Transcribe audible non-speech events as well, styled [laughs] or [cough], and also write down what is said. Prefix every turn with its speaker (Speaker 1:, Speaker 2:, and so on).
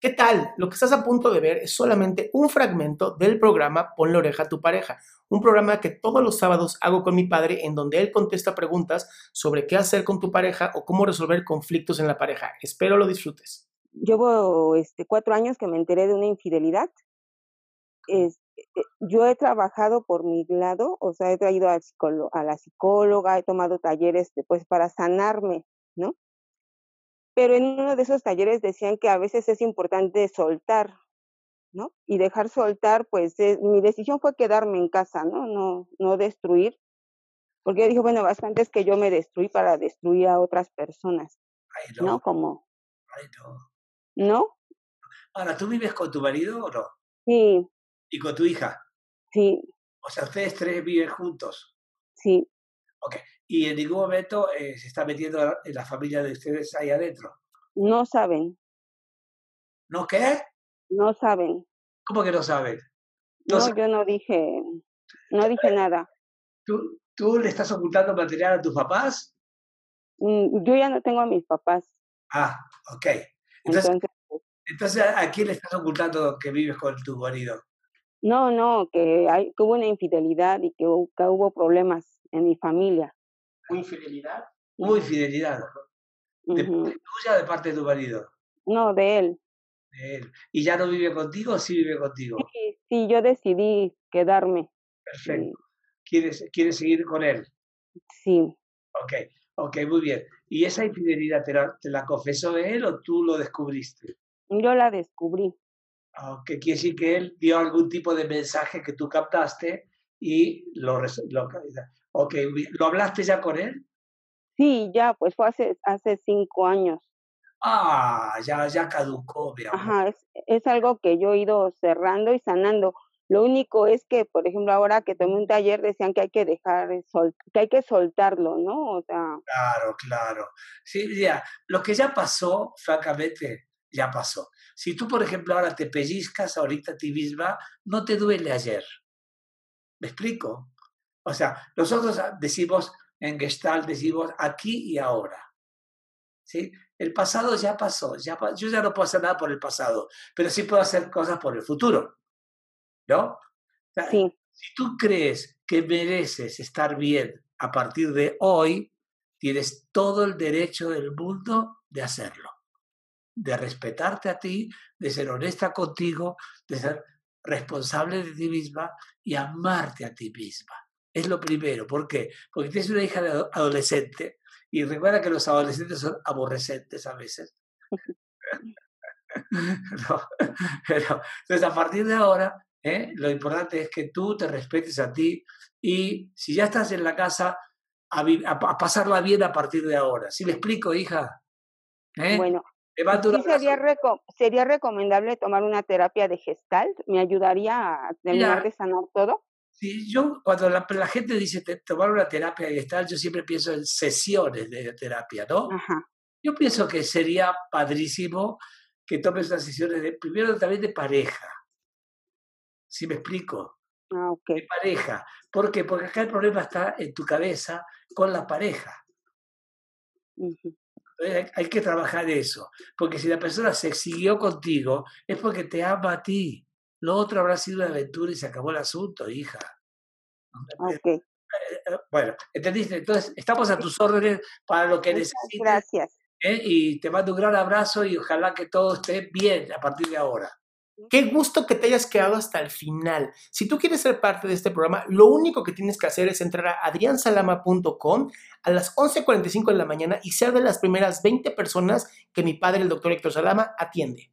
Speaker 1: ¿Qué tal? Lo que estás a punto de ver es solamente un fragmento del programa Pon la oreja a tu pareja, un programa que todos los sábados hago con mi padre en donde él contesta preguntas sobre qué hacer con tu pareja o cómo resolver conflictos en la pareja. Espero lo disfrutes.
Speaker 2: Llevo este, cuatro años que me enteré de una infidelidad. Es, eh, yo he trabajado por mi lado, o sea, he traído a, a la psicóloga, he tomado talleres pues, para sanarme, ¿no? Pero en uno de esos talleres decían que a veces es importante soltar, ¿no? Y dejar soltar, pues eh, mi decisión fue quedarme en casa, ¿no? No, no destruir, porque yo dije, bueno, bastante es que yo me destruí para destruir a otras personas, no. ¿no? Como...
Speaker 3: no.
Speaker 2: ¿No?
Speaker 3: Ahora, ¿tú vives con tu marido o no?
Speaker 2: Sí.
Speaker 3: ¿Y con tu hija?
Speaker 2: Sí.
Speaker 3: O sea, ustedes tres viven juntos.
Speaker 2: Sí.
Speaker 3: Ok y en ningún momento eh, se está metiendo en la familia de ustedes ahí adentro.
Speaker 2: No saben.
Speaker 3: ¿No qué?
Speaker 2: No saben.
Speaker 3: ¿Cómo que no saben?
Speaker 2: No, yo no dije, no dije nada.
Speaker 3: ¿Tú, ¿Tú le estás ocultando material a tus papás?
Speaker 2: Mm, yo ya no tengo a mis papás.
Speaker 3: Ah, ok. Entonces, entonces, ¿a quién le estás ocultando que vives con tu marido?
Speaker 2: No, no, que, hay, que hubo una infidelidad y que, que hubo problemas en mi familia.
Speaker 1: ¿Hubo infidelidad?
Speaker 3: Hubo infidelidad. ¿De parte tuya o de parte de tu marido?
Speaker 2: No, de él.
Speaker 3: De él. ¿Y ya no vive contigo o sí vive contigo?
Speaker 2: Sí, sí yo decidí quedarme.
Speaker 3: Perfecto. ¿Quieres, ¿Quieres seguir con él?
Speaker 2: Sí.
Speaker 3: Ok, ok, muy bien. ¿Y esa infidelidad te la, te la confesó él o tú lo descubriste?
Speaker 2: Yo la descubrí.
Speaker 3: Ok, quiere decir que él dio algún tipo de mensaje que tú captaste y lo, lo Ok, ¿lo hablaste ya con él?
Speaker 2: Sí, ya, pues fue hace, hace cinco años.
Speaker 3: Ah, ya, ya caducó, mi amor.
Speaker 2: Ajá, es, es algo que yo he ido cerrando y sanando. Lo único es que, por ejemplo, ahora que tomé un taller decían que hay que dejar, que hay que soltarlo, ¿no? O sea.
Speaker 3: Claro, claro. Sí, ya, lo que ya pasó, francamente, ya pasó. Si tú, por ejemplo, ahora te pellizcas ahorita a ti misma, no te duele ayer. ¿Me explico? O sea, nosotros decimos en Gestalt, decimos aquí y ahora. ¿Sí? El pasado ya pasó, ya, yo ya no puedo hacer nada por el pasado, pero sí puedo hacer cosas por el futuro. ¿No?
Speaker 2: Sí.
Speaker 3: Si tú crees que mereces estar bien a partir de hoy, tienes todo el derecho del mundo de hacerlo, de respetarte a ti, de ser honesta contigo, de ser responsable de ti misma y amarte a ti misma. Es lo primero. ¿Por qué? Porque tienes una hija adolescente y recuerda que los adolescentes son aborrecentes a veces. [laughs] pero, entonces, a partir de ahora, ¿eh? lo importante es que tú te respetes a ti y si ya estás en la casa, a, pasarla bien a partir de ahora. ¿Sí me explico, hija?
Speaker 2: ¿Eh? Bueno, sería, sería recomendable tomar una terapia de gestalt. ¿Me ayudaría a terminar de sanar todo?
Speaker 3: Sí, yo cuando la, gente dice tomar una terapia gestal, yo siempre pienso en sesiones de terapia, ¿no? Yo pienso que sería padrísimo que tomes unas sesiones de, primero también de pareja. ¿Sí me explico?
Speaker 2: Ah,
Speaker 3: De pareja. ¿Por qué? Porque acá el problema está en tu cabeza con la pareja. hay, que trabajar eso. Porque si la persona se siguió contigo, es porque te ama a ti. Lo otro habrá sido una aventura y se acabó el asunto, hija.
Speaker 2: Okay. Eh,
Speaker 3: eh, bueno, ¿entendiste? Entonces, estamos a tus órdenes para lo que necesites.
Speaker 2: Gracias.
Speaker 3: ¿eh? Y te mando un gran abrazo y ojalá que todo esté bien a partir de ahora.
Speaker 1: Qué gusto que te hayas quedado hasta el final. Si tú quieres ser parte de este programa, lo único que tienes que hacer es entrar a adriansalama.com a las 11.45 de la mañana y ser de las primeras 20 personas que mi padre, el doctor Héctor Salama, atiende.